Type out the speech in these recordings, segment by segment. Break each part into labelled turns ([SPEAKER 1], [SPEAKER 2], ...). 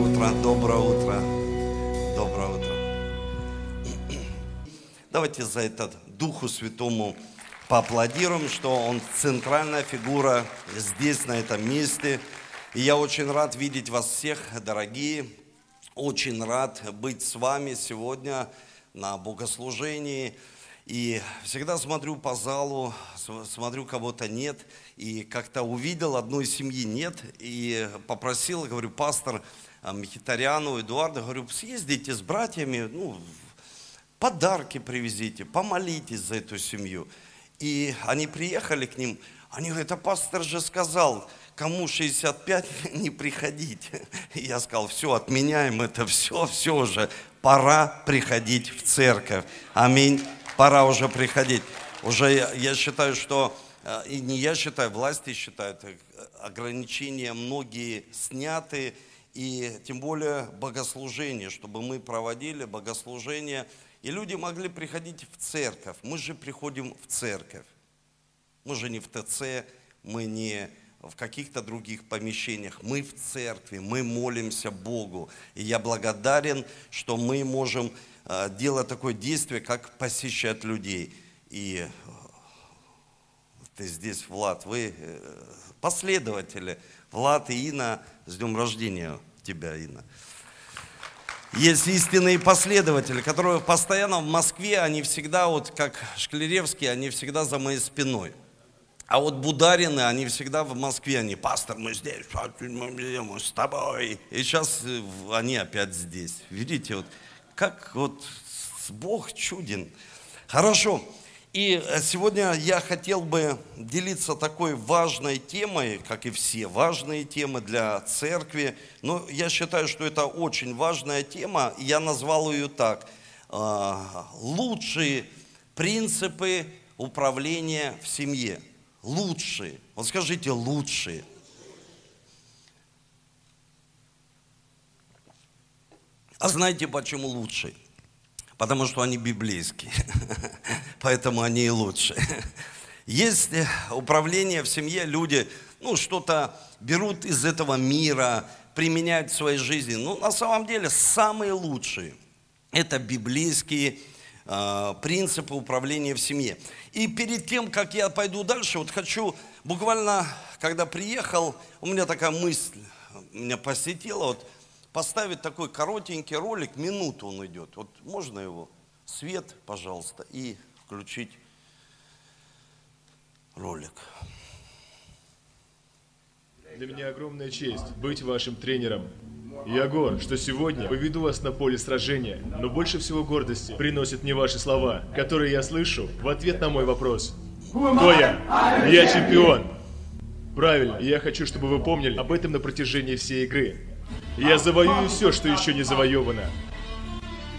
[SPEAKER 1] утро, доброе утро, доброе утро. Давайте за это Духу Святому поаплодируем, что Он центральная фигура здесь, на этом месте. И я очень рад видеть вас всех, дорогие. Очень рад быть с вами сегодня на богослужении. И всегда смотрю по залу, смотрю, кого-то нет, и как-то увидел, одной семьи нет, и попросил, говорю, пастор Мехитаряну, Эдуарда, говорю, съездите с братьями, ну, подарки привезите, помолитесь за эту семью. И они приехали к ним, они говорят, а пастор же сказал, кому 65, не приходить. И я сказал, все, отменяем это, все, все уже, пора приходить в церковь. Аминь пора уже приходить. Уже я, я считаю, что, э, и не я считаю, власти считают, э, ограничения многие сняты, и тем более богослужение, чтобы мы проводили богослужение, и люди могли приходить в церковь. Мы же приходим в церковь. Мы же не в ТЦ, мы не в каких-то других помещениях. Мы в церкви, мы молимся Богу. И я благодарен, что мы можем Э, делать такое действие, как посещать людей. И э, ты здесь, Влад, вы э, последователи. Влад и Инна, с днем рождения тебя, Инна. Есть истинные последователи, которые постоянно в Москве, они всегда, вот как Шклеревский, они всегда за моей спиной. А вот Бударины, они всегда в Москве, они, пастор, мы здесь, мы с тобой. И сейчас они опять здесь. Видите, вот как вот Бог чуден. Хорошо. И э, сегодня я хотел бы делиться такой важной темой, как и все важные темы для церкви. Но я считаю, что это очень важная тема. Я назвал ее так. «А, лучшие принципы управления в семье. Лучшие. Вот скажите, лучшие. А знаете, почему лучше? Потому что они библейские. Поэтому они и лучше. Есть управление в семье, люди ну, что-то берут из этого мира, применяют в своей жизни. Но на самом деле самые лучшие – это библейские э, принципы управления в семье. И перед тем, как я пойду дальше, вот хочу буквально, когда приехал, у меня такая мысль меня посетила, вот поставить такой коротенький ролик, минуту он идет. Вот можно его? Свет, пожалуйста, и включить ролик.
[SPEAKER 2] Для меня огромная честь быть вашим тренером. Я гор, что сегодня поведу вас на поле сражения, но больше всего гордости приносят мне ваши слова, которые я слышу в ответ на мой вопрос. Кто я? Я чемпион. Правильно, я хочу, чтобы вы помнили об этом на протяжении всей игры. Я завоюю все, что еще не завоевано.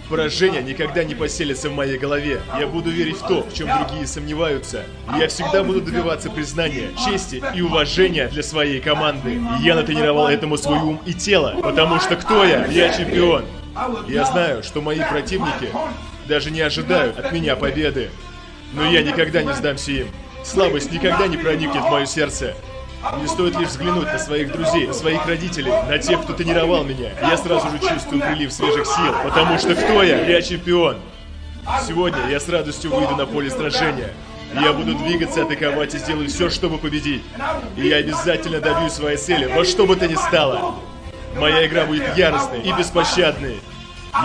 [SPEAKER 2] Поражение никогда не поселится в моей голове. Я буду верить в то, в чем другие сомневаются. Я всегда буду добиваться признания, чести и уважения для своей команды. Я натренировал этому свой ум и тело, потому что кто я? Я чемпион. Я знаю, что мои противники даже не ожидают от меня победы. Но я никогда не сдамся им. Слабость никогда не проникнет в мое сердце. Мне стоит лишь взглянуть на своих друзей, на своих родителей, на тех, кто тренировал меня. Я сразу же чувствую прилив свежих сил, потому что кто я? Я чемпион. Сегодня я с радостью выйду на поле сражения. Я буду двигаться, атаковать и сделаю все, чтобы победить. И я обязательно добьюсь своей цели, во что бы то ни стало. Моя игра будет яростной и беспощадной.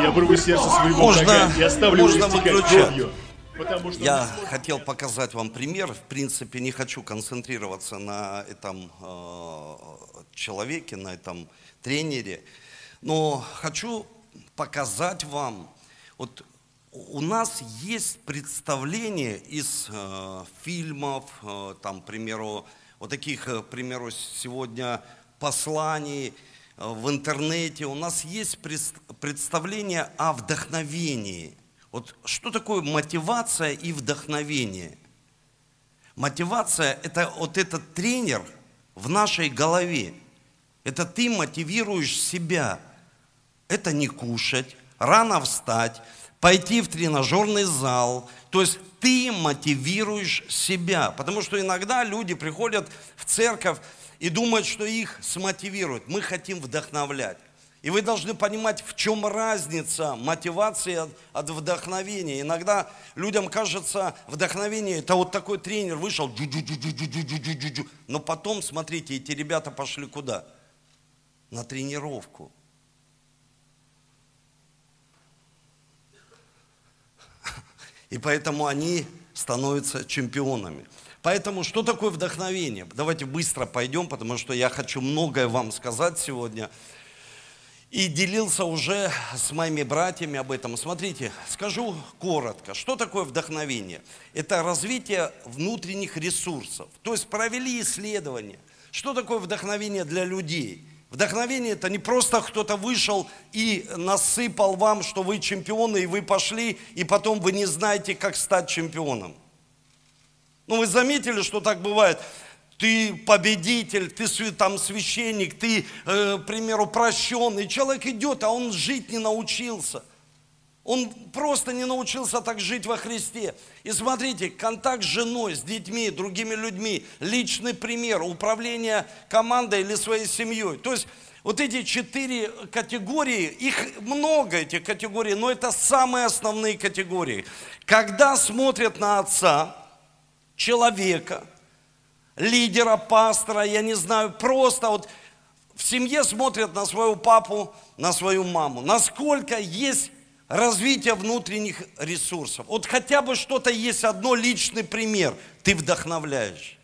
[SPEAKER 2] Я вырву сердце своего
[SPEAKER 1] можно,
[SPEAKER 2] врага и оставлю его истекать кровью.
[SPEAKER 1] Потому что Я хотел показать вам пример. В принципе, не хочу концентрироваться на этом э, человеке, на этом тренере. Но хочу показать вам, вот у нас есть представление из э, фильмов, э, там, к примеру, вот таких, э, к примеру, сегодня посланий э, в интернете. У нас есть представление о вдохновении – вот что такое мотивация и вдохновение? Мотивация – это вот этот тренер в нашей голове. Это ты мотивируешь себя. Это не кушать, рано встать, пойти в тренажерный зал. То есть ты мотивируешь себя. Потому что иногда люди приходят в церковь и думают, что их смотивируют. Мы хотим вдохновлять. И вы должны понимать, в чем разница мотивации от, вдохновения. Иногда людям кажется, вдохновение это вот такой тренер вышел, но потом, смотрите, эти ребята пошли куда? На тренировку. И поэтому они становятся чемпионами. Поэтому что такое вдохновение? Давайте быстро пойдем, потому что я хочу многое вам сказать сегодня – и делился уже с моими братьями об этом. Смотрите, скажу коротко, что такое вдохновение? Это развитие внутренних ресурсов. То есть провели исследования. Что такое вдохновение для людей? Вдохновение это не просто кто-то вышел и насыпал вам, что вы чемпионы, и вы пошли, и потом вы не знаете, как стать чемпионом. Ну, вы заметили, что так бывает? Ты победитель, ты там священник, ты, э, к примеру, прощенный. Человек идет, а он жить не научился. Он просто не научился так жить во Христе. И смотрите, контакт с женой, с детьми, другими людьми, личный пример, управление командой или своей семьей. То есть вот эти четыре категории, их много, этих категорий, но это самые основные категории. Когда смотрят на отца, человека – лидера, пастора, я не знаю, просто вот в семье смотрят на своего папу, на свою маму. Насколько есть развитие внутренних ресурсов. Вот хотя бы что-то есть, одно личный пример, ты вдохновляешь.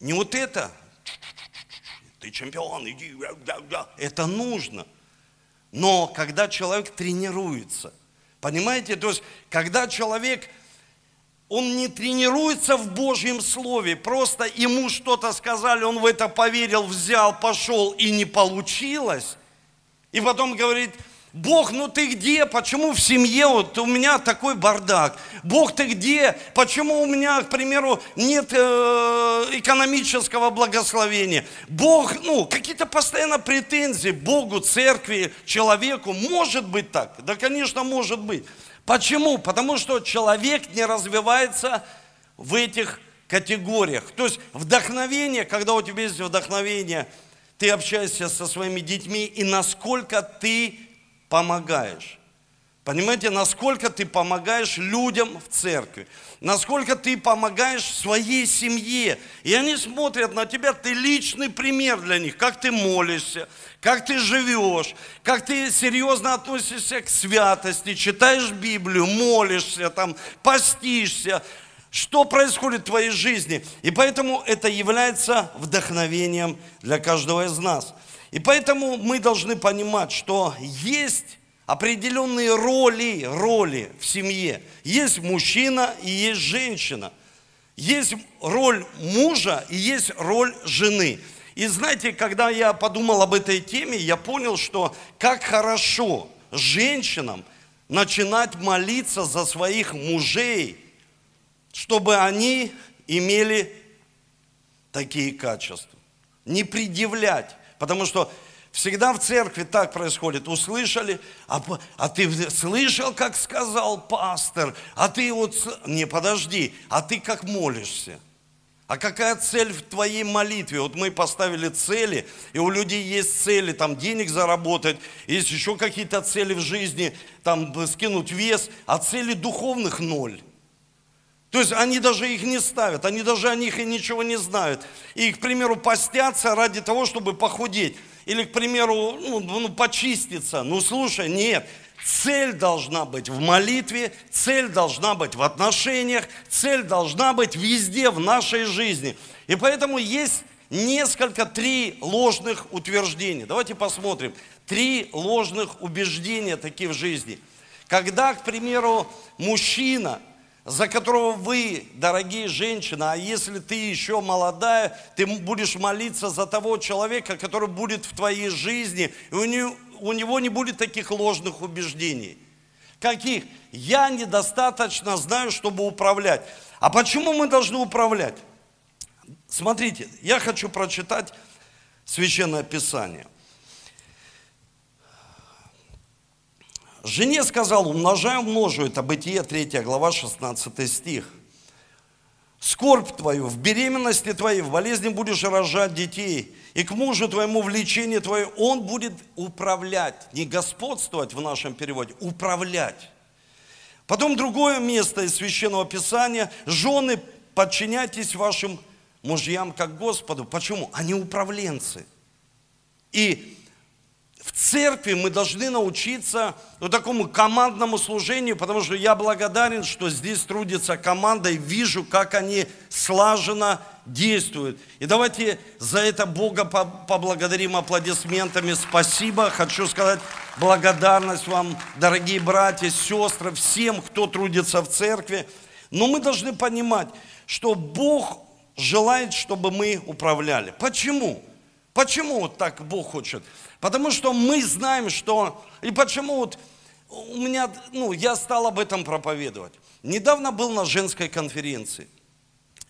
[SPEAKER 1] Не вот это, ты чемпион, иди, это нужно. Но когда человек тренируется, понимаете, то есть когда человек он не тренируется в Божьем Слове, просто ему что-то сказали, он в это поверил, взял, пошел и не получилось. И потом говорит, Бог, ну ты где? Почему в семье вот у меня такой бардак? Бог, ты где? Почему у меня, к примеру, нет э, экономического благословения? Бог, ну, какие-то постоянно претензии Богу, церкви, человеку. Может быть так? Да, конечно, может быть. Почему? Потому что человек не развивается в этих категориях. То есть вдохновение, когда у тебя есть вдохновение, ты общаешься со своими детьми, и насколько ты помогаешь. Понимаете, насколько ты помогаешь людям в церкви, насколько ты помогаешь своей семье. И они смотрят на тебя, ты личный пример для них, как ты молишься, как ты живешь, как ты серьезно относишься к святости, читаешь Библию, молишься, там, постишься, что происходит в твоей жизни. И поэтому это является вдохновением для каждого из нас. И поэтому мы должны понимать, что есть определенные роли, роли в семье. Есть мужчина и есть женщина. Есть роль мужа и есть роль жены. И знаете, когда я подумал об этой теме, я понял, что как хорошо женщинам начинать молиться за своих мужей, чтобы они имели такие качества. Не предъявлять. Потому что Всегда в церкви так происходит. Услышали, а, а ты слышал, как сказал пастор, а ты вот, не подожди, а ты как молишься? А какая цель в твоей молитве? Вот мы поставили цели, и у людей есть цели, там денег заработать, есть еще какие-то цели в жизни, там скинуть вес, а цели духовных ноль. То есть они даже их не ставят, они даже о них и ничего не знают. И, к примеру, постятся ради того, чтобы похудеть или, к примеру, ну, ну, почиститься. Ну, слушай, нет. Цель должна быть в молитве, цель должна быть в отношениях, цель должна быть везде в нашей жизни. И поэтому есть несколько, три ложных утверждения. Давайте посмотрим. Три ложных убеждения такие в жизни. Когда, к примеру, мужчина – за которого вы, дорогие женщины, а если ты еще молодая, ты будешь молиться за того человека, который будет в твоей жизни, и у него, у него не будет таких ложных убеждений. Каких? Я недостаточно знаю, чтобы управлять. А почему мы должны управлять? Смотрите, я хочу прочитать Священное Писание. Жене сказал, умножай, умножу. Это Бытие 3 глава, 16 стих. скорбь твою, в беременности твоей, в болезни будешь рожать детей, и к мужу твоему влечение твое, он будет управлять, не господствовать в нашем переводе, управлять. Потом другое место из Священного Писания, жены, подчиняйтесь вашим мужьям как Господу. Почему? Они управленцы. И в церкви мы должны научиться вот такому командному служению, потому что я благодарен, что здесь трудится команда и вижу, как они слаженно действуют. И давайте за это Бога поблагодарим аплодисментами. Спасибо. Хочу сказать благодарность вам, дорогие братья, сестры, всем, кто трудится в церкви. Но мы должны понимать, что Бог желает, чтобы мы управляли. Почему? Почему вот так Бог хочет? Потому что мы знаем, что... И почему вот у меня, ну, я стал об этом проповедовать. Недавно был на женской конференции.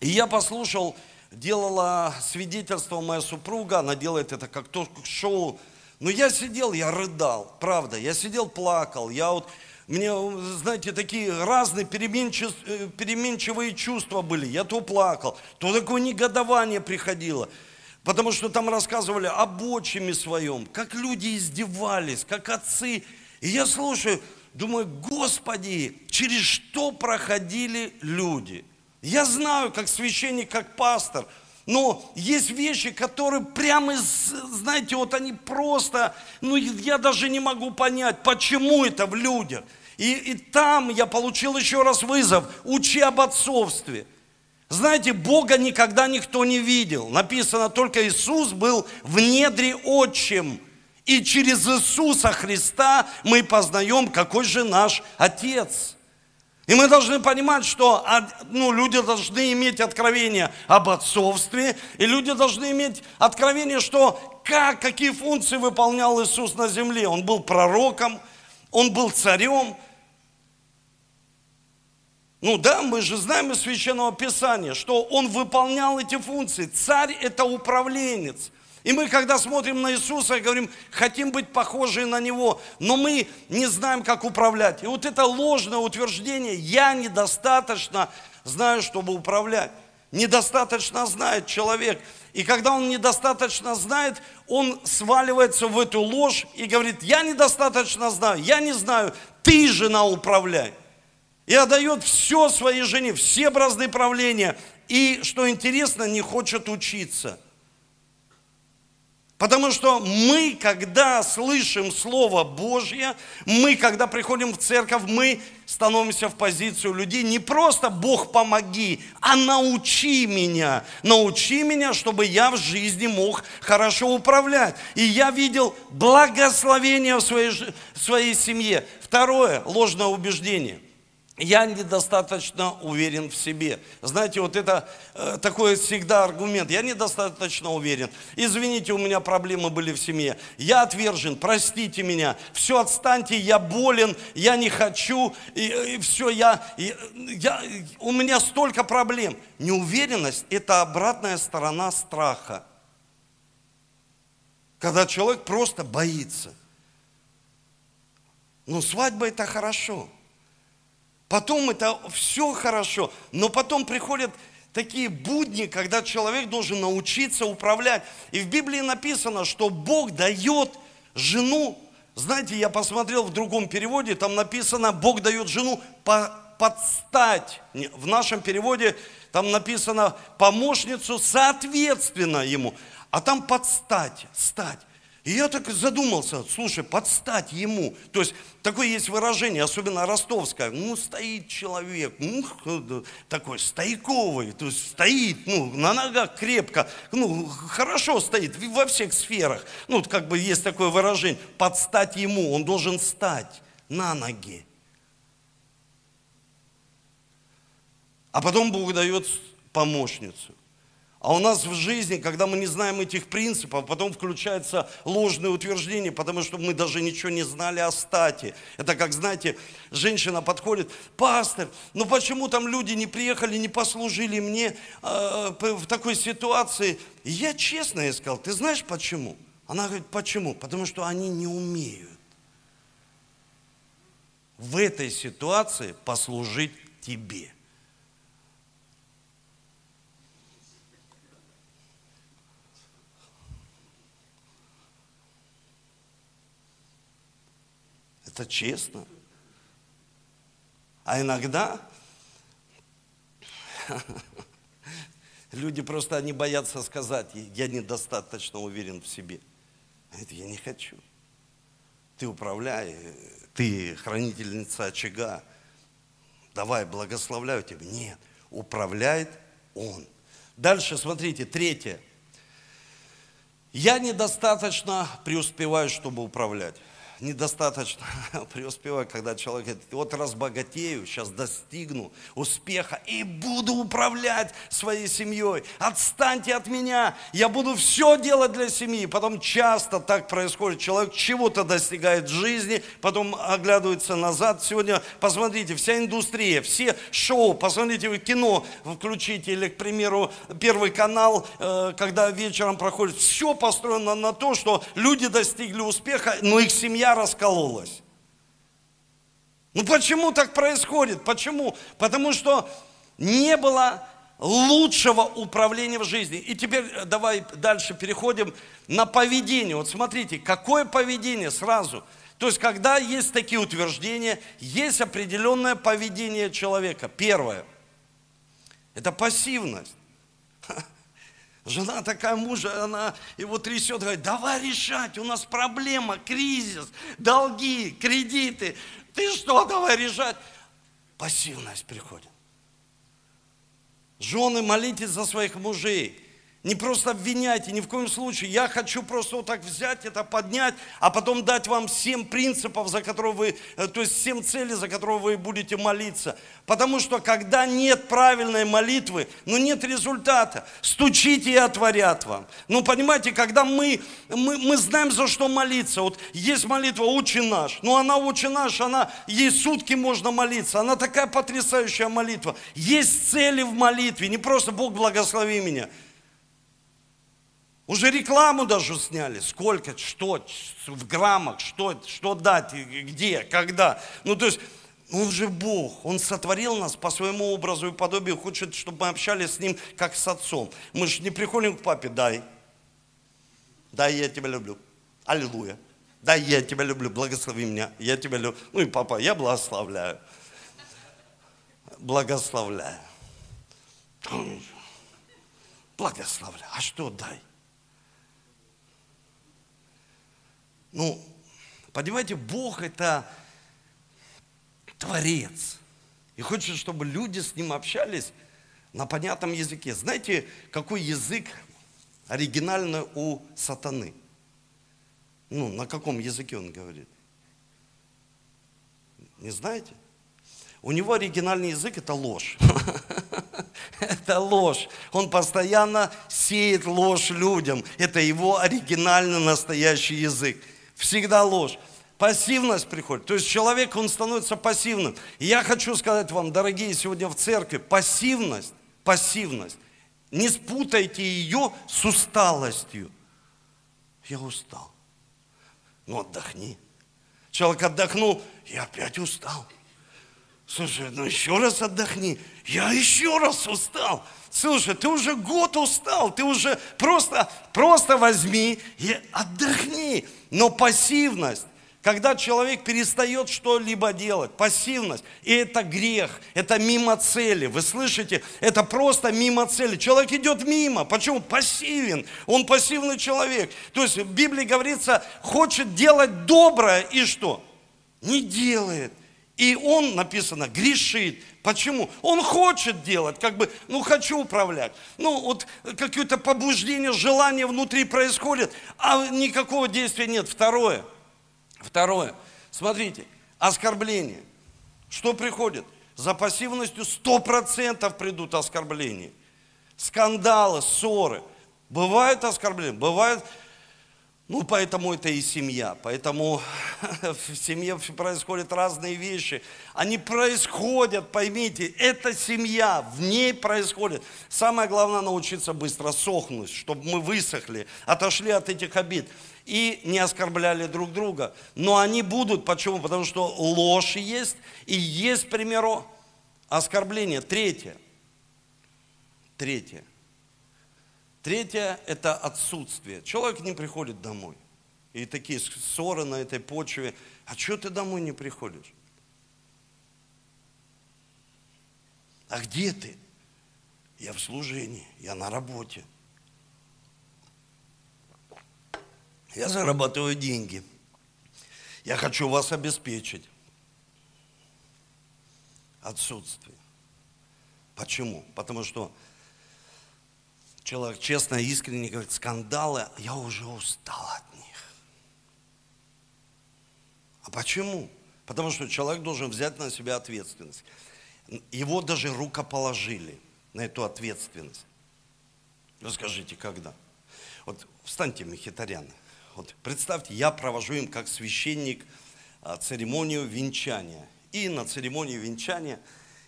[SPEAKER 1] И я послушал, делала свидетельство моя супруга, она делает это как ток-шоу. Но я сидел, я рыдал, правда. Я сидел, плакал. Я вот, мне, знаете, такие разные э, переменчивые чувства были. Я то плакал, то такое негодование приходило. Потому что там рассказывали об отчиме своем, как люди издевались, как отцы. И я слушаю, думаю, Господи, через что проходили люди? Я знаю, как священник, как пастор, но есть вещи, которые прямо, знаете, вот они просто, ну я даже не могу понять, почему это в людях. И, и там я получил еще раз вызов, учи об отцовстве. Знаете, Бога никогда никто не видел. Написано, только Иисус был в недре отчим. И через Иисуса Христа мы познаем, какой же наш Отец. И мы должны понимать, что ну, люди должны иметь откровение об отцовстве, и люди должны иметь откровение, что как, какие функции выполнял Иисус на земле. Он был пророком, он был царем, ну да, мы же знаем из Священного Писания, что он выполнял эти функции. Царь – это управленец. И мы, когда смотрим на Иисуса, говорим, хотим быть похожи на Него, но мы не знаем, как управлять. И вот это ложное утверждение «я недостаточно знаю, чтобы управлять». Недостаточно знает человек. И когда он недостаточно знает, он сваливается в эту ложь и говорит, я недостаточно знаю, я не знаю, ты, жена, управляй и отдает все своей жене, все бразды правления. И, что интересно, не хочет учиться. Потому что мы, когда слышим Слово Божье, мы, когда приходим в церковь, мы становимся в позицию людей не просто «Бог, помоги», а «научи меня». Научи меня, чтобы я в жизни мог хорошо управлять. И я видел благословение в своей, в своей семье. Второе – ложное убеждение – я недостаточно уверен в себе. Знаете, вот это э, такой всегда аргумент. Я недостаточно уверен. Извините, у меня проблемы были в семье. Я отвержен, простите меня. Все, отстаньте, я болен, я не хочу. И, и все, я, и, я, у меня столько проблем. Неуверенность – это обратная сторона страха. Когда человек просто боится. Ну, свадьба – это хорошо. Потом это все хорошо, но потом приходят такие будни, когда человек должен научиться управлять. И в Библии написано, что Бог дает жену, знаете, я посмотрел в другом переводе, там написано, Бог дает жену по, подстать. В нашем переводе там написано помощницу соответственно ему, а там подстать, стать. И я так задумался, слушай, подстать ему. То есть такое есть выражение, особенно ростовское. Ну, стоит человек, ну, такой стойковый, то есть стоит, ну, на ногах крепко, ну, хорошо стоит во всех сферах. Ну, как бы есть такое выражение, подстать ему, он должен стать на ноги. А потом Бог дает помощницу. А у нас в жизни, когда мы не знаем этих принципов, потом включается ложное утверждение, потому что мы даже ничего не знали о стати. Это как, знаете, женщина подходит, пастор, ну почему там люди не приехали, не послужили мне э, в такой ситуации? Я честно ей сказал, ты знаешь почему? Она говорит, почему? Потому что они не умеют в этой ситуации послужить тебе. Это честно. А иногда люди просто они боятся сказать, я недостаточно уверен в себе. Это я не хочу. Ты управляй, ты хранительница очага. Давай, благословляю тебя. Нет, управляет Он. Дальше, смотрите, третье. Я недостаточно преуспеваю, чтобы управлять недостаточно преуспеваю, когда человек говорит, вот разбогатею, сейчас достигну успеха и буду управлять своей семьей. Отстаньте от меня, я буду все делать для семьи. Потом часто так происходит, человек чего-то достигает в жизни, потом оглядывается назад. Сегодня, посмотрите, вся индустрия, все шоу, посмотрите, вы кино включите, или, к примеру, Первый канал, э, когда вечером проходит, все построено на то, что люди достигли успеха, но их семья раскололась. Ну почему так происходит? Почему? Потому что не было лучшего управления в жизни. И теперь э, давай дальше переходим на поведение. Вот смотрите, какое поведение сразу. То есть, когда есть такие утверждения, есть определенное поведение человека. Первое – это пассивность. Жена такая мужа, она его трясет, говорит, давай решать, у нас проблема, кризис, долги, кредиты. Ты что, давай решать? Пассивность приходит. Жены, молитесь за своих мужей. Не просто обвиняйте, ни в коем случае. Я хочу просто вот так взять это, поднять, а потом дать вам семь принципов, за которые вы, э, то есть семь целей, за которые вы будете молиться. Потому что когда нет правильной молитвы, ну нет результата. Стучите и отворят вам. Ну понимаете, когда мы, мы, мы знаем, за что молиться. Вот есть молитва «Учи наш». Ну она «Учи наш», она, ей сутки можно молиться. Она такая потрясающая молитва. Есть цели в молитве, не просто «Бог благослови меня». Уже рекламу даже сняли. Сколько, что, в граммах, что, что дать, где, когда. Ну, то есть, он же Бог, Он сотворил нас по своему образу и подобию, хочет, чтобы мы общались с Ним, как с Отцом. Мы же не приходим к папе, дай, дай, я тебя люблю, аллилуйя, дай, я тебя люблю, благослови меня, я тебя люблю. Ну и папа, я благословляю, благословляю, благословляю, а что дай? Ну, понимаете, Бог это Творец. И хочет, чтобы люди с Ним общались на понятном языке. Знаете, какой язык оригинальный у сатаны? Ну, на каком языке он говорит? Не знаете? У него оригинальный язык – это ложь. Это ложь. Он постоянно сеет ложь людям. Это его оригинальный настоящий язык всегда ложь. Пассивность приходит. То есть человек, он становится пассивным. И я хочу сказать вам, дорогие, сегодня в церкви, пассивность, пассивность, не спутайте ее с усталостью. Я устал. Ну отдохни. Человек отдохнул, я опять устал. Слушай, ну еще раз отдохни. Я еще раз устал. Слушай, ты уже год устал, ты уже просто, просто возьми и отдохни. Но пассивность, когда человек перестает что-либо делать, пассивность, и это грех, это мимо цели. Вы слышите? Это просто мимо цели. Человек идет мимо. Почему? Пассивен. Он пассивный человек. То есть в Библии говорится, хочет делать доброе и что? Не делает. И он, написано, грешит. Почему? Он хочет делать, как бы, ну, хочу управлять. Ну, вот какое-то побуждение, желание внутри происходит, а никакого действия нет. Второе. Второе. Смотрите, оскорбление. Что приходит? За пассивностью 100% придут оскорбления. Скандалы, ссоры. Бывают оскорбления, бывают ну, поэтому это и семья. Поэтому в семье происходят разные вещи. Они происходят, поймите, это семья, в ней происходит. Самое главное научиться быстро сохнуть, чтобы мы высохли, отошли от этих обид и не оскорбляли друг друга. Но они будут, почему? Потому что ложь есть, и есть, к примеру, оскорбление. Третье. Третье. Третье – это отсутствие. Человек не приходит домой. И такие ссоры на этой почве. А что ты домой не приходишь? А где ты? Я в служении, я на работе. Я зарабатываю деньги. Я хочу вас обеспечить. Отсутствие. Почему? Потому что человек честно, искренне говорит, скандалы, я уже устал от них. А почему? Потому что человек должен взять на себя ответственность. Его даже рукоположили на эту ответственность. Вы скажите, когда? Вот встаньте, мехитаряны. Вот представьте, я провожу им как священник а, церемонию венчания. И на церемонии венчания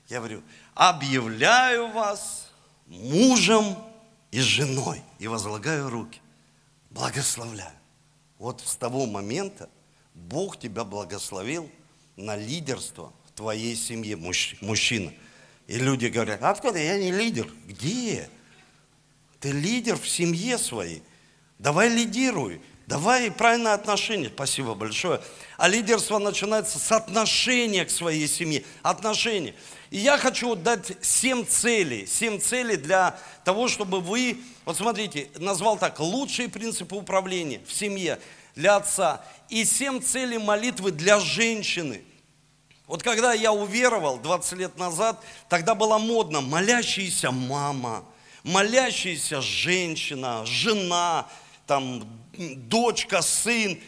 [SPEAKER 1] я говорю, объявляю вас мужем и женой. И возлагаю руки. Благословляю. Вот с того момента Бог тебя благословил на лидерство в твоей семье, мужчина. И люди говорят, откуда я не лидер? Где? Ты лидер в семье своей. Давай лидируй. Давай правильное отношение. Спасибо большое. А лидерство начинается с отношения к своей семье. Отношения. И я хочу дать семь целей. Семь целей для того, чтобы вы, вот смотрите, назвал так, лучшие принципы управления в семье для отца. И семь целей молитвы для женщины. Вот когда я уверовал 20 лет назад, тогда было модно молящаяся мама, молящаяся женщина, жена, там, дочка, сын.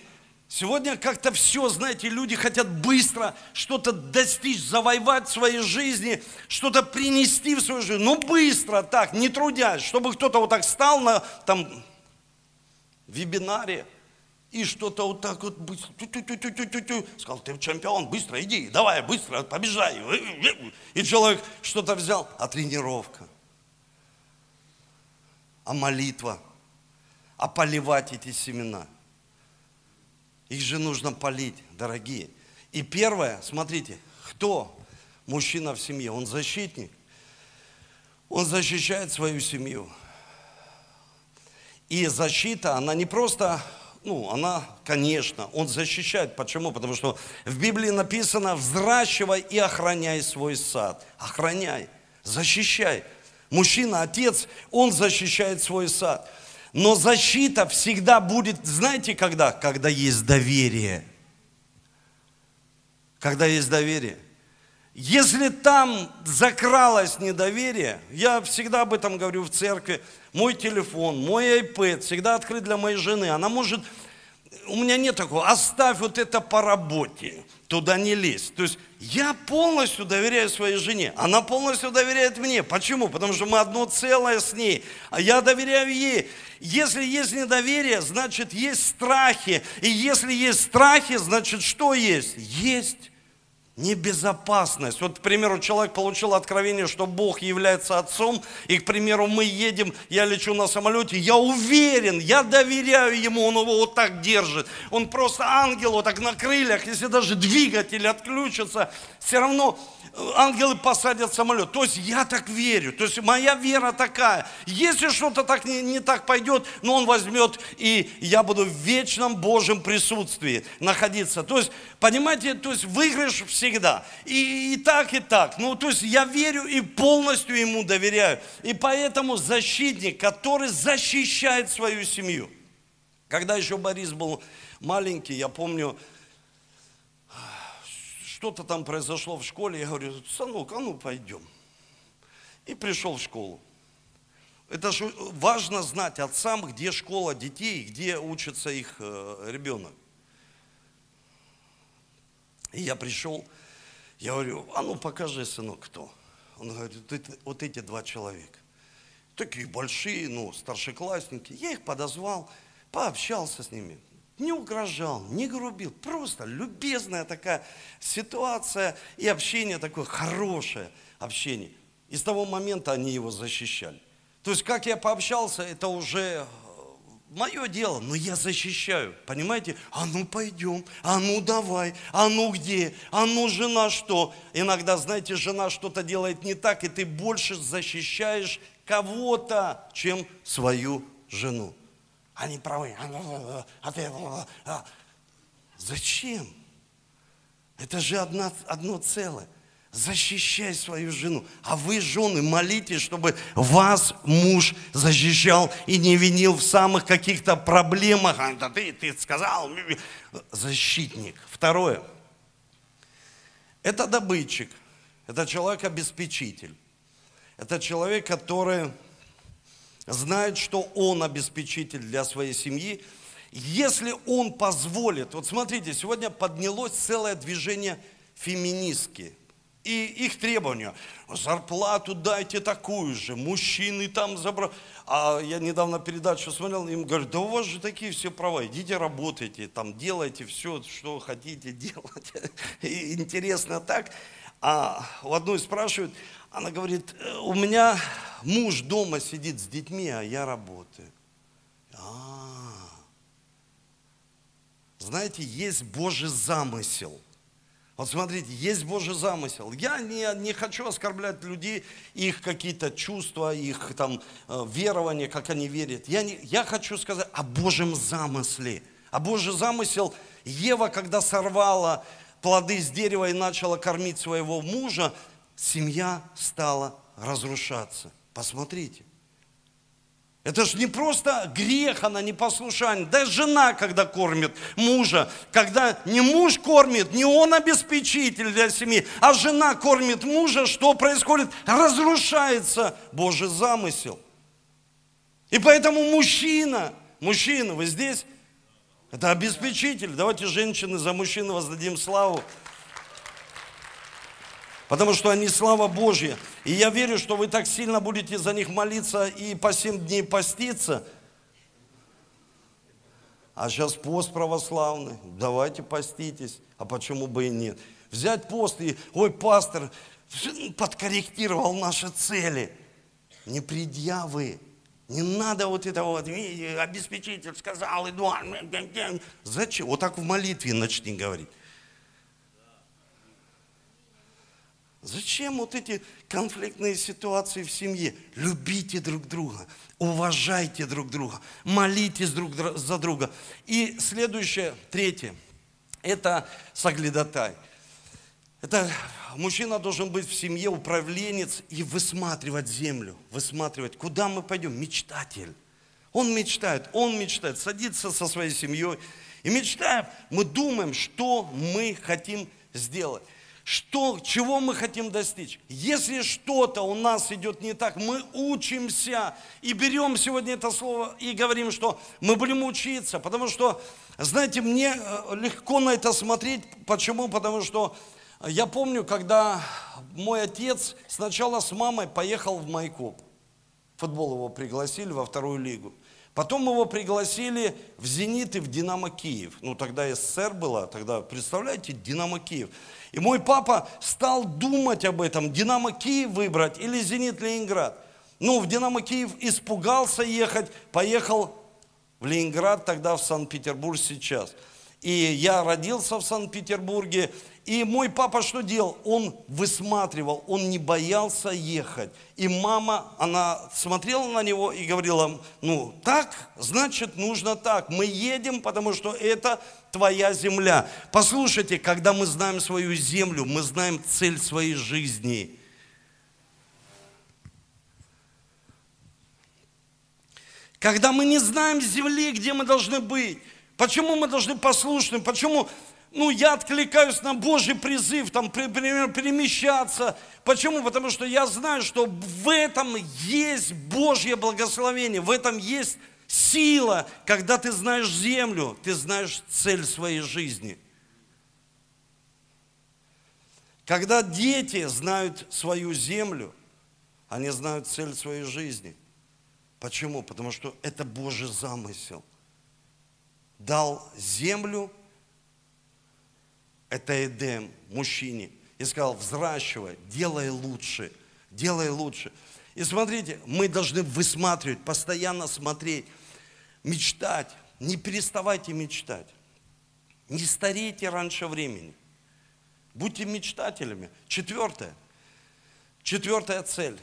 [SPEAKER 1] Сегодня как-то все, знаете, люди хотят быстро что-то достичь, завоевать в своей жизни, что-то принести в свою жизнь. Ну, быстро так, не трудясь, чтобы кто-то вот так стал на там вебинаре и что-то вот так вот быстро, сказал, ты чемпион, быстро иди, давай, быстро, побежай. И человек что-то взял, а тренировка, а молитва – а поливать эти семена. Их же нужно полить, дорогие. И первое, смотрите, кто мужчина в семье? Он защитник. Он защищает свою семью. И защита, она не просто, ну, она, конечно, он защищает. Почему? Потому что в Библии написано, взращивай и охраняй свой сад. Охраняй, защищай. Мужчина, отец, он защищает свой сад. Но защита всегда будет, знаете, когда? Когда есть доверие. Когда есть доверие. Если там закралось недоверие, я всегда об этом говорю в церкви, мой телефон, мой iPad всегда открыт для моей жены. Она может, у меня нет такого, оставь вот это по работе, туда не лезь. То есть я полностью доверяю своей жене, она полностью доверяет мне. Почему? Потому что мы одно целое с ней, а я доверяю ей. Если есть недоверие, значит есть страхи. И если есть страхи, значит что есть? Есть небезопасность. Вот, к примеру, человек получил откровение, что Бог является Отцом, и, к примеру, мы едем, я лечу на самолете, я уверен, я доверяю Ему, Он его вот так держит. Он просто ангел вот так на крыльях, если даже двигатель отключится, все равно ангелы посадят самолет. То есть я так верю, то есть моя вера такая. Если что-то так не, не так пойдет, но он возьмет, и я буду в вечном Божьем присутствии находиться. То есть, понимаете, то есть выигрыш всегда. И, и так, и так. Ну, то есть я верю и полностью ему доверяю. И поэтому защитник, который защищает свою семью. Когда еще Борис был маленький, я помню, что-то там произошло в школе, я говорю, сынок, а ну пойдем. И пришел в школу. Это же важно знать отцам, где школа детей, где учится их э, ребенок. И я пришел, я говорю, а ну покажи, сынок, кто. Он говорит, вот эти два человека. Такие большие, ну, старшеклассники. Я их подозвал, пообщался с ними не угрожал, не грубил, просто любезная такая ситуация и общение такое хорошее общение. И с того момента они его защищали. То есть, как я пообщался, это уже мое дело, но я защищаю, понимаете? А ну пойдем, а ну давай, а ну где, а ну жена что? Иногда, знаете, жена что-то делает не так, и ты больше защищаешь кого-то, чем свою жену. они правы, а ты... Зачем? Это же одна, одно целое. Защищай свою жену. А вы, жены, молитесь, чтобы вас муж защищал и не винил в самых каких-то проблемах. А, да ты, ты сказал. Защитник. Второе. Это добытчик. Это человек-обеспечитель. Это человек, который знает, что он обеспечитель для своей семьи. Если он позволит, вот смотрите, сегодня поднялось целое движение феминистки. И их требования, зарплату дайте такую же, мужчины там забрали. А я недавно передачу смотрел, им говорят, да у вас же такие все права, идите работайте, там делайте все, что хотите делать. И интересно так. А у одной спрашивают, она говорит, у меня муж дома сидит с детьми, а я работаю. А, знаете, есть Божий замысел. Вот смотрите, есть Божий замысел. Я не, не хочу оскорблять людей, их какие-то чувства, их там э, верования, как они верят. Я, не, я хочу сказать о Божьем замысле. А Божий замысел, Ева, когда сорвала плоды с дерева и начала кормить своего мужа, семья стала разрушаться. Посмотрите. Это же не просто грех, она непослушание. Да жена, когда кормит мужа, когда не муж кормит, не он обеспечитель для семьи, а жена кормит мужа, что происходит? Разрушается Божий замысел. И поэтому мужчина, мужчина, вы здесь? Это обеспечитель. Давайте женщины за мужчину воздадим славу. Потому что они слава Божья. И я верю, что вы так сильно будете за них молиться и по семь дней поститься. А сейчас пост православный. Давайте поститесь. А почему бы и нет? Взять пост и, ой, пастор, подкорректировал наши цели. Не предъявы. Не надо вот этого вот, обеспечитель сказал, Эдуард. Зачем? Вот так в молитве начни говорить. Зачем вот эти конфликтные ситуации в семье? Любите друг друга, уважайте друг друга, молитесь друг за друга. И следующее, третье, это соглядатай. Это мужчина должен быть в семье управленец и высматривать землю, высматривать, куда мы пойдем, мечтатель. Он мечтает, он мечтает, садится со своей семьей и мечтаем, мы думаем, что мы хотим сделать что, чего мы хотим достичь. Если что-то у нас идет не так, мы учимся и берем сегодня это слово и говорим, что мы будем учиться, потому что, знаете, мне э, легко на это смотреть. Почему? Потому что я помню, когда мой отец сначала с мамой поехал в Майкоп. Футбол его пригласили во вторую лигу. Потом его пригласили в «Зенит» и в «Динамо Киев». Ну, тогда СССР была, тогда, представляете, «Динамо Киев». И мой папа стал думать об этом, «Динамо Киев» выбрать или «Зенит Ленинград». Ну, в «Динамо Киев» испугался ехать, поехал в Ленинград, тогда в Санкт-Петербург сейчас. И я родился в Санкт-Петербурге, и мой папа что делал? Он высматривал, он не боялся ехать. И мама, она смотрела на него и говорила, ну так, значит нужно так. Мы едем, потому что это твоя земля. Послушайте, когда мы знаем свою землю, мы знаем цель своей жизни. Когда мы не знаем земли, где мы должны быть, почему мы должны послушны, почему ну, я откликаюсь на Божий призыв, там, например, перемещаться. Почему? Потому что я знаю, что в этом есть Божье благословение, в этом есть сила, когда ты знаешь землю, ты знаешь цель своей жизни. Когда дети знают свою землю, они знают цель своей жизни. Почему? Потому что это Божий замысел. Дал землю – это Эдем, мужчине, и сказал, взращивай, делай лучше, делай лучше. И смотрите, мы должны высматривать, постоянно смотреть, мечтать, не переставайте мечтать. Не старейте раньше времени. Будьте мечтателями. Четвертое. Четвертая цель.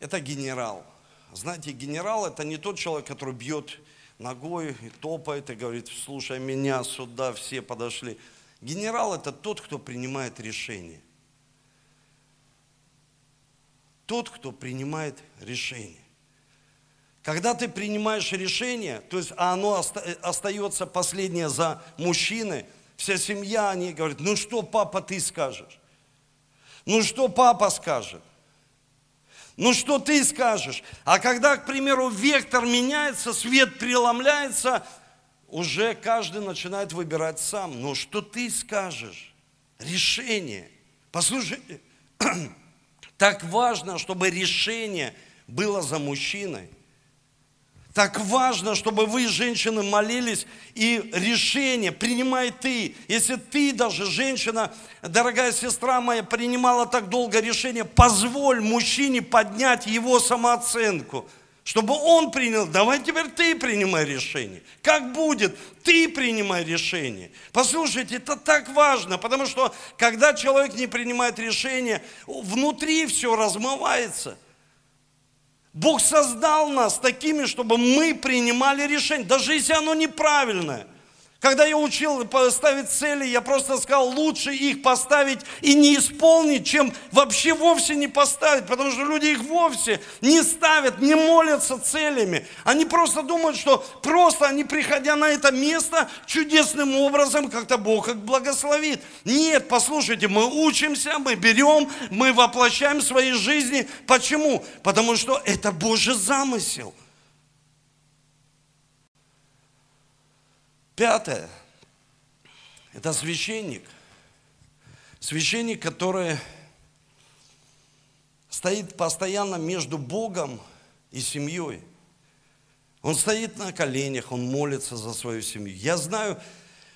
[SPEAKER 1] Это генерал. знаете, генерал это не тот человек, который бьет ногой и топает и говорит, слушай меня сюда, все подошли. Генерал это тот, кто принимает решение. Тот, кто принимает решение. Когда ты принимаешь решение, то есть а оно остается последнее за мужчиной, вся семья, они говорят, ну что, папа, ты скажешь? Ну что папа скажет? Ну что ты скажешь? А когда, к примеру, вектор меняется, свет преломляется, уже каждый начинает выбирать сам. Ну что ты скажешь? Решение. Послушайте, так важно, чтобы решение было за мужчиной – так важно, чтобы вы, женщины, молились, и решение принимай ты. Если ты даже, женщина, дорогая сестра моя, принимала так долго решение, позволь мужчине поднять его самооценку, чтобы он принял, давай теперь ты принимай решение. Как будет, ты принимай решение. Послушайте, это так важно, потому что когда человек не принимает решение, внутри все размывается – Бог создал нас такими, чтобы мы принимали решение, даже если оно неправильное. Когда я учил ставить цели, я просто сказал, лучше их поставить и не исполнить, чем вообще вовсе не поставить, потому что люди их вовсе не ставят, не молятся целями. Они просто думают, что просто они, приходя на это место, чудесным образом как-то Бог их благословит. Нет, послушайте, мы учимся, мы берем, мы воплощаем в своей жизни. Почему? Потому что это Божий замысел – Пятое. Это священник. Священник, который стоит постоянно между Богом и семьей. Он стоит на коленях, он молится за свою семью. Я знаю,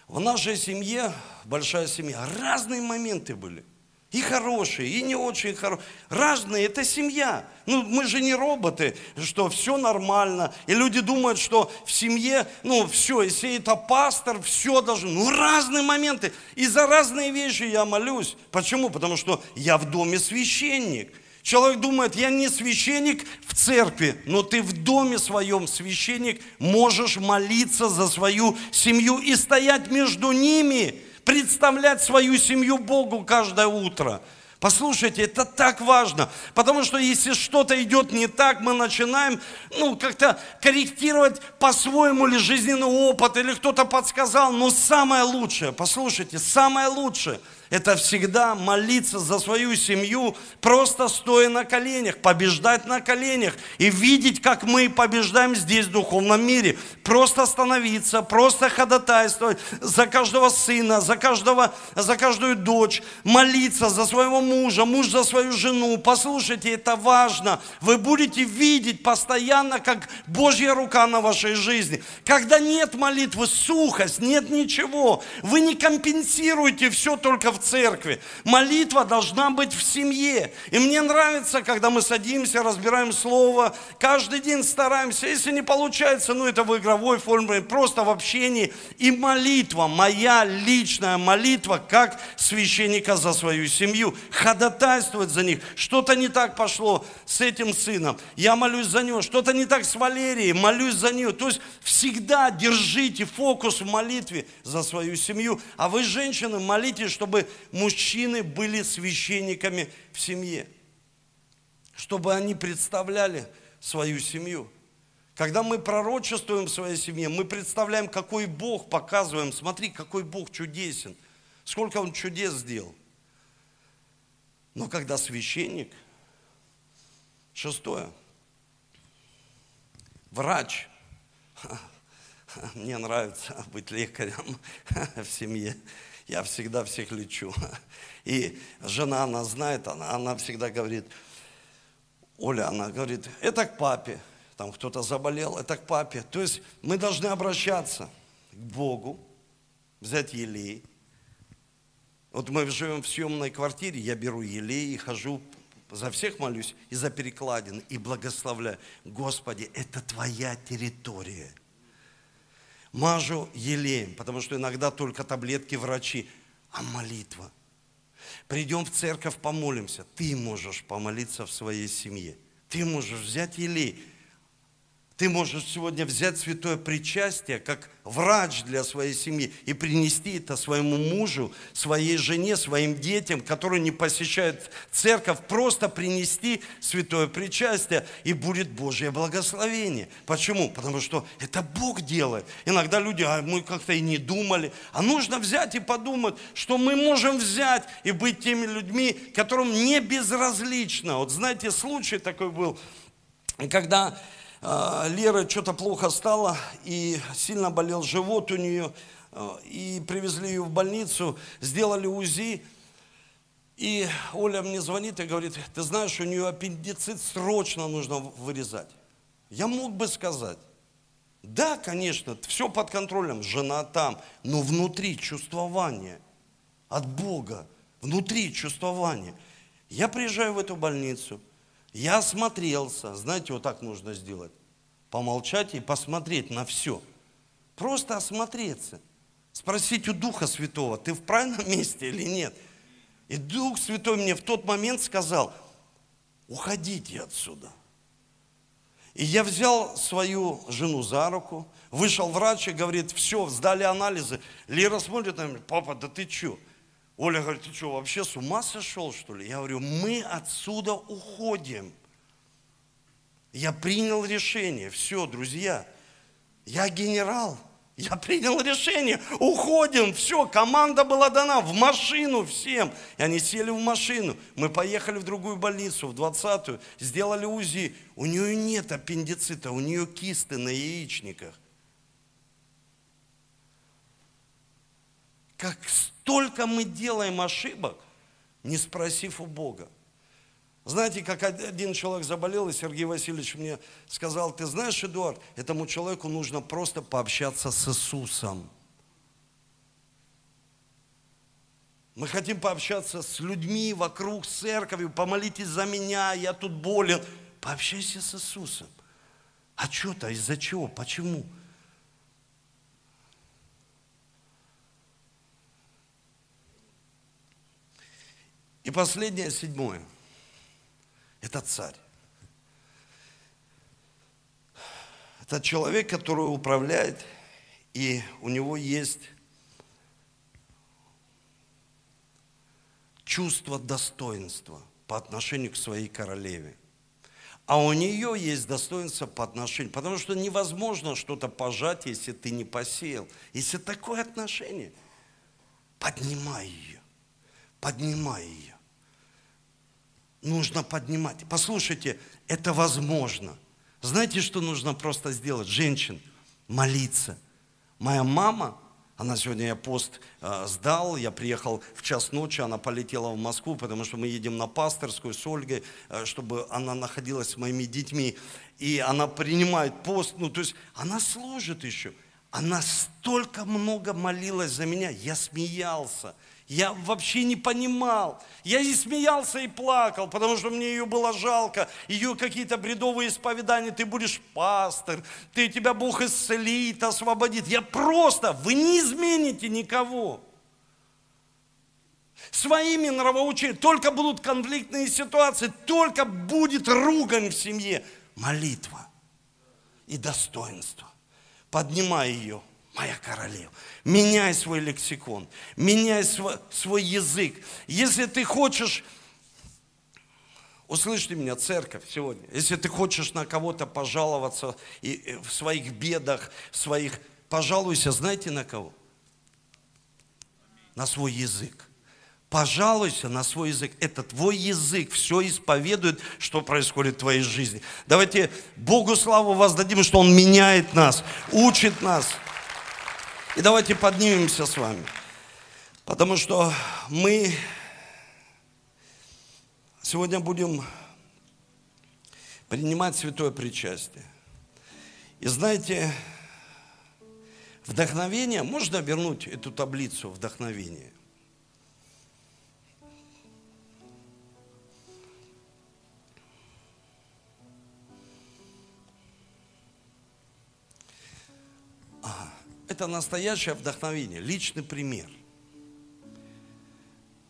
[SPEAKER 1] в нашей семье, большая семья, разные моменты были – и хорошие, и не очень хорошие. Разные, это семья. Ну, мы же не роботы, что все нормально. И люди думают, что в семье, ну, все, если это пастор, все должно. Ну, разные моменты. И за разные вещи я молюсь. Почему? Потому что я в доме священник. Человек думает, я не священник в церкви, но ты в доме своем священник, можешь молиться за свою семью и стоять между ними представлять свою семью Богу каждое утро. Послушайте, это так важно, потому что если что-то идет не так, мы начинаем, ну, как-то корректировать по-своему или жизненный опыт, или кто-то подсказал, но самое лучшее, послушайте, самое лучшее – это всегда молиться за свою семью, просто стоя на коленях, побеждать на коленях и видеть, как мы побеждаем здесь в духовном мире. Просто остановиться, просто ходатайствовать за каждого сына, за, каждого, за каждую дочь, молиться за своего мужа, муж за свою жену. Послушайте, это важно. Вы будете видеть постоянно, как Божья рука на вашей жизни. Когда нет молитвы, сухость, нет ничего, вы не компенсируете все только в церкви. Молитва должна быть в семье. И мне нравится, когда мы садимся, разбираем слово, каждый день стараемся. Если не получается, ну это в игровой форме, просто в общении. И молитва, моя личная молитва, как священника за свою семью, ходатайствовать за них. Что-то не так пошло с этим сыном. Я молюсь за него. Что-то не так с Валерией, молюсь за нее. То есть всегда держите фокус в молитве за свою семью. А вы, женщины, молитесь, чтобы мужчины были священниками в семье, чтобы они представляли свою семью. Когда мы пророчествуем в своей семье, мы представляем, какой Бог показываем. Смотри, какой Бог чудесен. Сколько Он чудес сделал. Но когда священник, шестое, врач, мне нравится быть лекарем в семье. Я всегда всех лечу. И жена, она знает, она, она всегда говорит, Оля, она говорит, это к папе. Там кто-то заболел, это к папе. То есть мы должны обращаться к Богу, взять елей. Вот мы живем в съемной квартире, я беру елей и хожу, за всех молюсь, и за перекладины, и благословляю. Господи, это Твоя территория – мажу елеем, потому что иногда только таблетки врачи, а молитва. Придем в церковь, помолимся. Ты можешь помолиться в своей семье. Ты можешь взять елей, Ты можешь сегодня взять святое причастие как врач для своей семьи и принести это своему мужу, своей жене, своим детям, которые не посещают церковь, просто принести святое причастие, и будет Божье благословение. Почему? Потому что это Бог делает. Иногда люди, а мы как-то и не думали. А нужно взять и подумать, что мы можем взять и быть теми людьми, которым не безразлично. Вот знаете, случай такой был, когда Лера что-то плохо стало, и сильно болел живот у нее, а, и привезли ее в больницу, сделали УЗИ, и Оля мне звонит и говорит, ты знаешь, у нее аппендицит срочно нужно вырезать. Я мог бы сказать, да, конечно, все под контролем, жена там, но внутри чувствование от Бога, внутри чувствование. Я приезжаю в эту больницу, я осмотрелся, знаете, вот так нужно сделать. Помолчать и посмотреть на все. Просто осмотреться. Спросить у Духа Святого, ты в правильном месте или нет? И Дух Святой мне в тот момент сказал, уходите отсюда. И я взял свою жену за руку, вышел врач и говорит, все, сдали анализы. Лера смотрит на меня, папа, да ты что? Оля говорит, ты что, вообще с ума сошел, что ли? Я говорю, мы отсюда уходим. Я принял решение. Все, друзья, я генерал. Я принял решение, уходим, все, команда была дана, в машину всем. И они сели в машину, мы поехали в другую больницу, в 20-ю, сделали УЗИ. У нее нет аппендицита, у нее кисты на яичниках. Как столько мы делаем ошибок, не спросив у Бога. Знаете, как один человек заболел, и Сергей Васильевич мне сказал, ты знаешь, Эдуард, этому человеку нужно просто пообщаться с Иисусом. Мы хотим пообщаться с людьми вокруг церкви, помолитесь за меня, я тут болен. Пообщайся с Иисусом. А что-то, из-за чего, почему? И последнее, седьмое. Это царь. Это человек, который управляет, и у него есть чувство достоинства по отношению к своей королеве. А у нее есть достоинство по отношению, потому что невозможно что-то пожать, если ты не посеял. Если такое отношение, поднимай ее, поднимай ее нужно поднимать. Послушайте, это возможно. Знаете, что нужно просто сделать? Женщин, молиться. Моя мама, она сегодня я пост э, сдал, я приехал в час ночи, она полетела в Москву, потому что мы едем на пасторскую с Ольгой, э, чтобы она находилась с моими детьми. И она принимает пост, ну то есть она служит еще. Она столько много молилась за меня, я смеялся. Я вообще не понимал. Я и смеялся, и плакал, потому что мне ее было жалко. Ее какие-то бредовые исповедания. Ты будешь пастор, ты, тебя Бог исцелит, освободит. Я просто, вы не измените никого. Своими нравоучениями. Только будут конфликтные ситуации, только будет ругань в семье. Молитва и достоинство. Поднимай ее моя королева. Меняй свой лексикон, меняй свой, свой язык. Если ты хочешь, услышьте меня, церковь сегодня, если ты хочешь на кого-то пожаловаться и, в своих бедах, в своих, пожалуйся, знаете на кого? На свой язык. Пожалуйся на свой язык. Это твой язык все исповедует, что происходит в твоей жизни. Давайте Богу славу воздадим, что Он меняет нас, учит нас. И давайте поднимемся с вами. Потому что мы сегодня будем принимать святое причастие. И знаете, вдохновение, можно вернуть эту таблицу вдохновения? Это настоящее вдохновение, личный пример.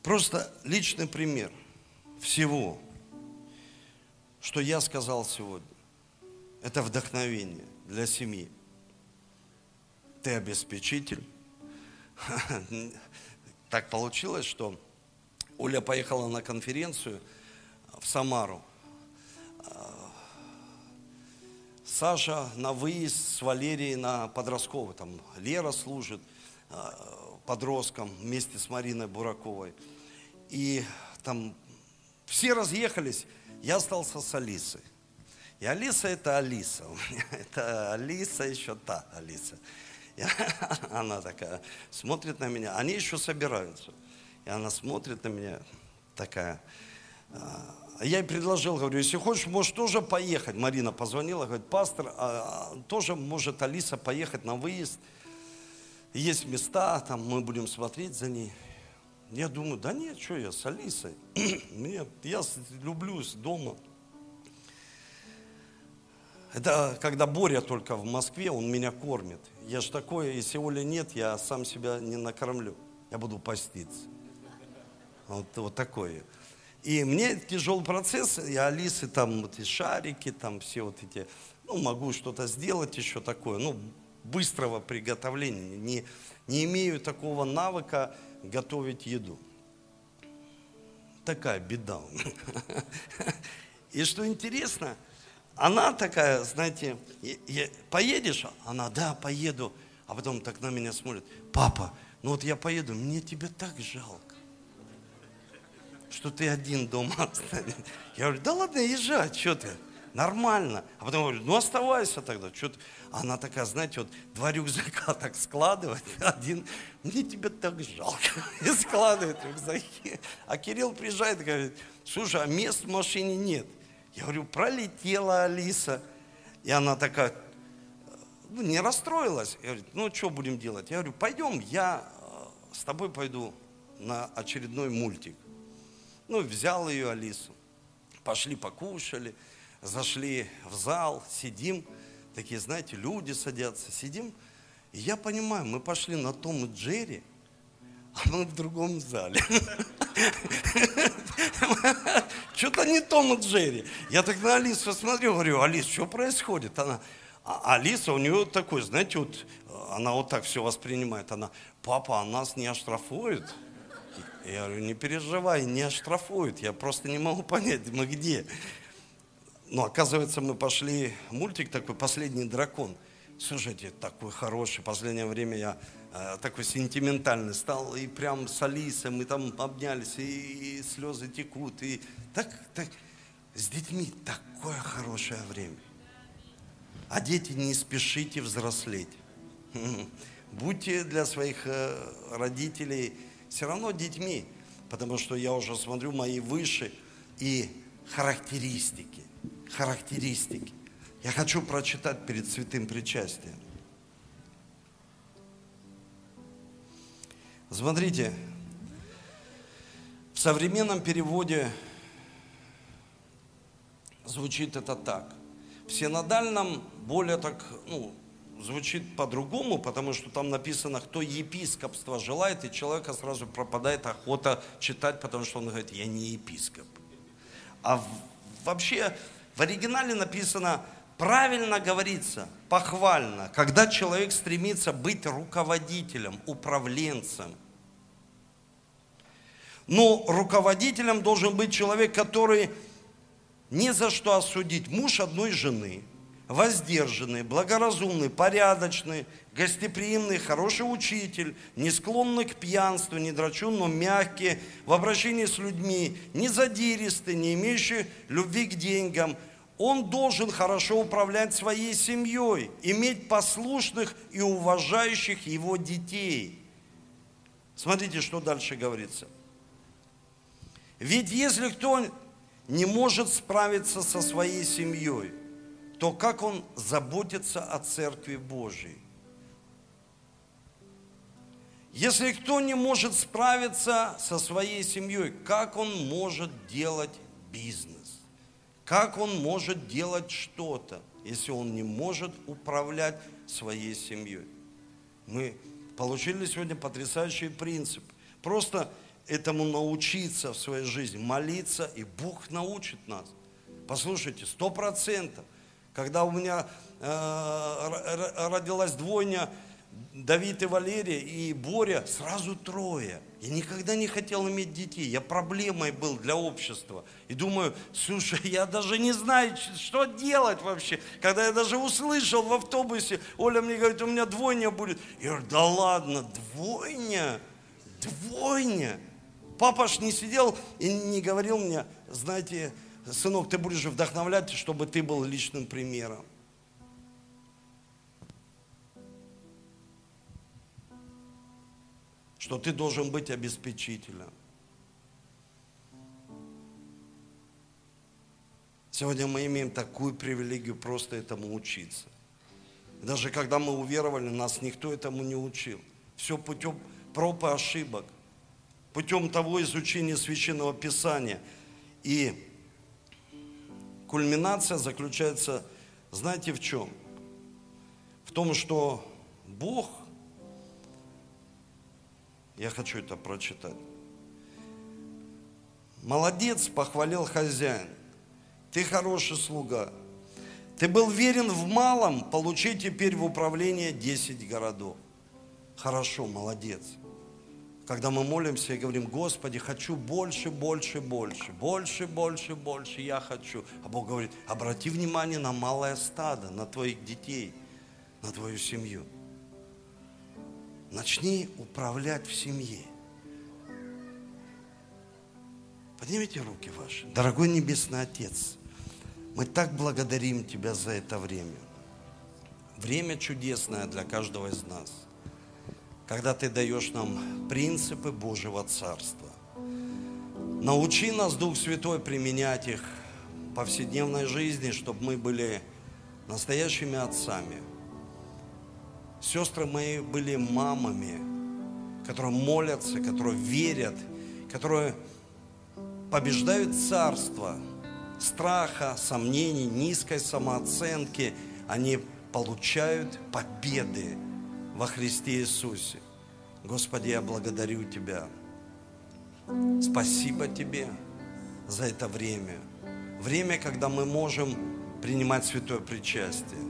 [SPEAKER 1] Просто личный пример всего, что я сказал сегодня. это вдохновение для семьи. Ты обеспечитель. Так получилось, что Оля поехала на конференцию в Самару. Саша на выезд с Валерией на подростковый. Там Лера служит подростком вместе с Мариной Бураковой. И там все разъехались, я остался с Алисой. И Алиса это Алиса. Это Алиса еще та Алиса. И она такая смотрит на меня. Они еще собираются. И она смотрит на меня такая. А, я ей предложил, говорю, если хочешь, можешь тоже поехать. Марина позвонила, говорит, пастор, а, тоже может Алиса поехать на выезд. Есть места, там мы будем смотреть за ней. Я думаю, да нет, что я с Алисой. Мне, я люблю дома. Это когда Боря только в Москве, он меня кормит. Я же такое, если Оли нет, я сам себя не накормлю. Я буду поститься. Вот, вот такое. И мне тяжелый процесс, я Алисы там вот эти шарики, там все вот эти, ну, могу что-то сделать еще такое, ну, быстрого приготовления. Не, не имею такого навыка готовить еду. Такая беда. И что интересно, она такая, знаете, поедешь? Она, да, поеду. А потом так на меня смотрит, папа, ну вот я поеду, мне тебя так жалко что ты один дома останешься. Я говорю, да ладно, езжай, что ты, нормально. А потом говорю, ну оставайся тогда, что ты. Она такая, знаете, вот два рюкзака так складывает, один, мне тебя так жалко, и складывает рюкзаки. А Кирилл приезжает и говорит, слушай, а мест в машине нет. Я говорю, пролетела Алиса. И она такая, ну, не расстроилась. Я говорю, ну, что будем делать? Я говорю, пойдем, я э, с тобой пойду на очередной мультик. Ну, взял ее Алису. Пошли покушали, зашли в зал, сидим. Такие, знаете, люди садятся, сидим. И я понимаю, мы пошли на Том и Джерри, а мы в другом зале. Что-то не Том и Джерри. Я так на Алису смотрю, говорю, Алис, что происходит? Она, а Алиса у нее такой, знаете, вот она вот так все воспринимает. Она, папа, а нас не оштрафуют? Я говорю, не переживай, не оштрафуют. Я просто не могу понять, мы где. Но оказывается, мы пошли, мультик такой «Последний дракон». Слушайте, такой хороший. Последнее время я э, такой сентиментальный стал. И прям с Алисой мы там обнялись, и, и слезы текут. И так, так, с детьми такое хорошее время. А дети, не спешите взрослеть. Будьте для своих э, родителей все равно детьми, потому что я уже смотрю мои выше и характеристики, характеристики. Я хочу прочитать перед святым причастием. Смотрите, в современном переводе звучит это так. В синодальном более так, ну, звучит по-другому, потому что там написано, кто епископство желает, и человека сразу пропадает охота читать, потому что он говорит, я не епископ. А вообще в оригинале написано, правильно говорится, похвально, когда человек стремится быть руководителем, управленцем. Но руководителем должен быть человек, который ни за что осудить муж одной жены – воздержанный, благоразумный, порядочный, гостеприимный, хороший учитель, не склонный к пьянству, не драчун, но мягкий, в обращении с людьми, не задиристый, не имеющий любви к деньгам. Он должен хорошо управлять своей семьей, иметь послушных и уважающих его детей. Смотрите, что дальше говорится. Ведь если кто не может справиться со своей семьей – то как он заботится о Церкви Божьей. Если кто не может справиться со своей семьей, как он может делать бизнес? Как он может делать что-то, если он не может управлять своей семьей? Мы получили сегодня потрясающий принцип. Просто этому научиться в своей жизни, молиться, и Бог научит нас. Послушайте, сто процентов – Когда у меня э, родилась двойня, Давид и Валерия и Боря, сразу трое. Я никогда не хотел иметь детей. Я проблемой был для общества. И думаю, слушай, я даже не знаю, что делать вообще. Когда я даже услышал в автобусе, Оля мне говорит, у меня двойня будет. Я говорю, да ладно, двойня? Двойня? Папа ж не сидел и не говорил мне, знаете, сынок, ты будешь вдохновлять, чтобы ты был личным примером. Что ты должен быть обеспечителем. Сегодня мы имеем такую привилегию просто этому учиться. Даже когда мы уверовали, нас никто этому не учил. Все путем проб и ошибок, путем того изучения священного писания. И Кульминация заключается, знаете, в чем? В том, что Бог, я хочу это прочитать, молодец, похвалил хозяин, ты хороший слуга, ты был верен в малом, получи теперь в управление 10 городов. Хорошо, молодец когда мы молимся и говорим, Господи, хочу больше, больше, больше, больше, больше, больше, я хочу. А Бог говорит, обрати внимание на малое стадо, на твоих детей, на твою семью. Начни управлять в семье. Поднимите руки ваши. Дорогой Небесный Отец, мы так благодарим Тебя за это время. Время чудесное для каждого из нас – когда Ты даешь нам принципы Божьего Царства. Научи нас, Дух Святой, применять их в повседневной жизни, чтобы мы были настоящими отцами. Сестры мои были мамами, которые молятся, которые верят, которые побеждают царство страха, сомнений, низкой самооценки. Они получают победы во Христе Иисусе. Господи, я благодарю Тебя. Спасибо Тебе за это время. Время, когда мы можем принимать святое причастие.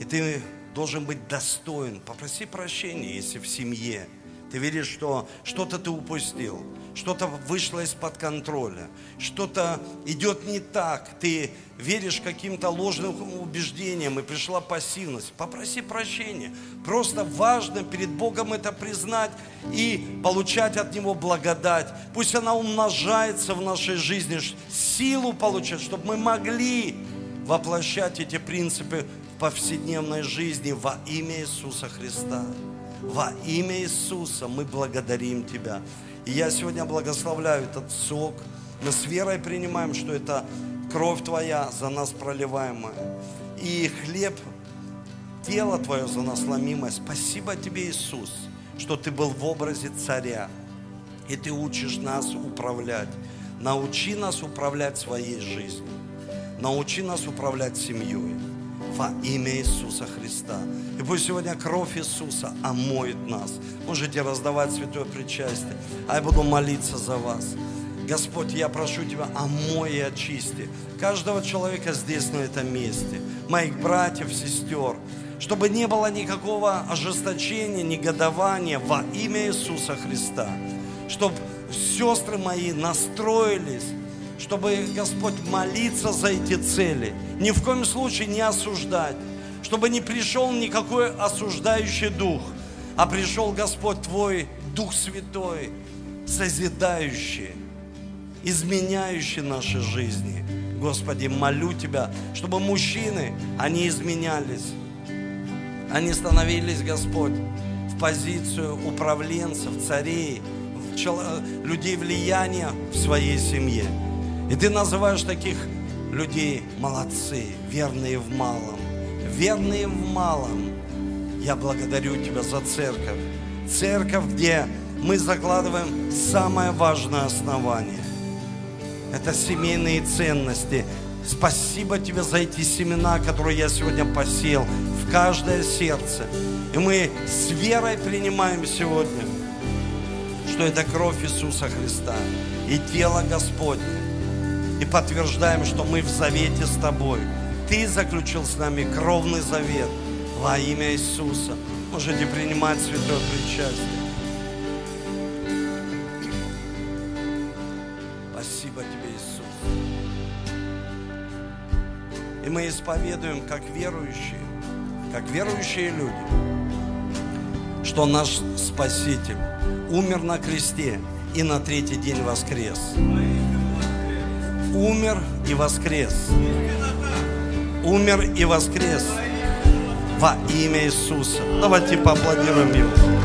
[SPEAKER 1] И Ты должен быть достоин. Попроси прощения, если в семье ты видишь, что что-то ты упустил, что-то вышло из-под контроля, что-то идет не так, ты веришь каким-то ложным убеждениям и пришла пассивность. Попроси прощения. Просто важно перед Богом это признать и получать от Него благодать. Пусть она умножается в нашей жизни, силу получать, чтобы мы могли воплощать эти принципы в повседневной жизни во имя Иисуса Христа. Во имя Иисуса мы благодарим Тебя. И я сегодня благословляю этот сок. Мы с верой принимаем, что это кровь Твоя за нас проливаемая. И хлеб, тело Твое за нас ломимое. Спасибо Тебе, Иисус, что Ты был в образе царя. И Ты учишь нас управлять. Научи нас управлять своей жизнью. Научи нас управлять семьей во имя Иисуса Христа. И пусть сегодня кровь Иисуса омоет нас. Можете раздавать святое причастие, а я буду молиться за вас. Господь, я прошу Тебя, омой и очисти каждого человека здесь, на этом месте, моих братьев, сестер, чтобы не было никакого ожесточения, негодования во имя Иисуса Христа, чтобы сестры мои настроились чтобы, Господь, молиться за эти цели. Ни в коем случае не осуждать. Чтобы не пришел никакой осуждающий дух, а пришел, Господь, Твой Дух Святой, созидающий, изменяющий наши жизни. Господи, молю Тебя, чтобы мужчины, они изменялись. Они становились, Господь, в позицию управленцев, царей, людей влияния в своей семье. И ты называешь таких людей молодцы, верные в малом. Верные в малом. Я благодарю Тебя за церковь. Церковь, где мы закладываем самое важное основание. Это семейные ценности. Спасибо Тебе за эти семена, которые я сегодня посел в каждое сердце. И мы с верой принимаем сегодня, что это кровь Иисуса Христа и тело Господне и подтверждаем, что мы в завете с Тобой. Ты заключил с нами кровный завет во имя Иисуса. Можете принимать святое причастие. Спасибо тебе, Иисус. И мы исповедуем, как верующие, как верующие люди, что наш Спаситель умер на кресте и на третий день воскрес. Умер и воскрес. Умер и воскрес во имя Иисуса. Давайте поаплодируем Ему.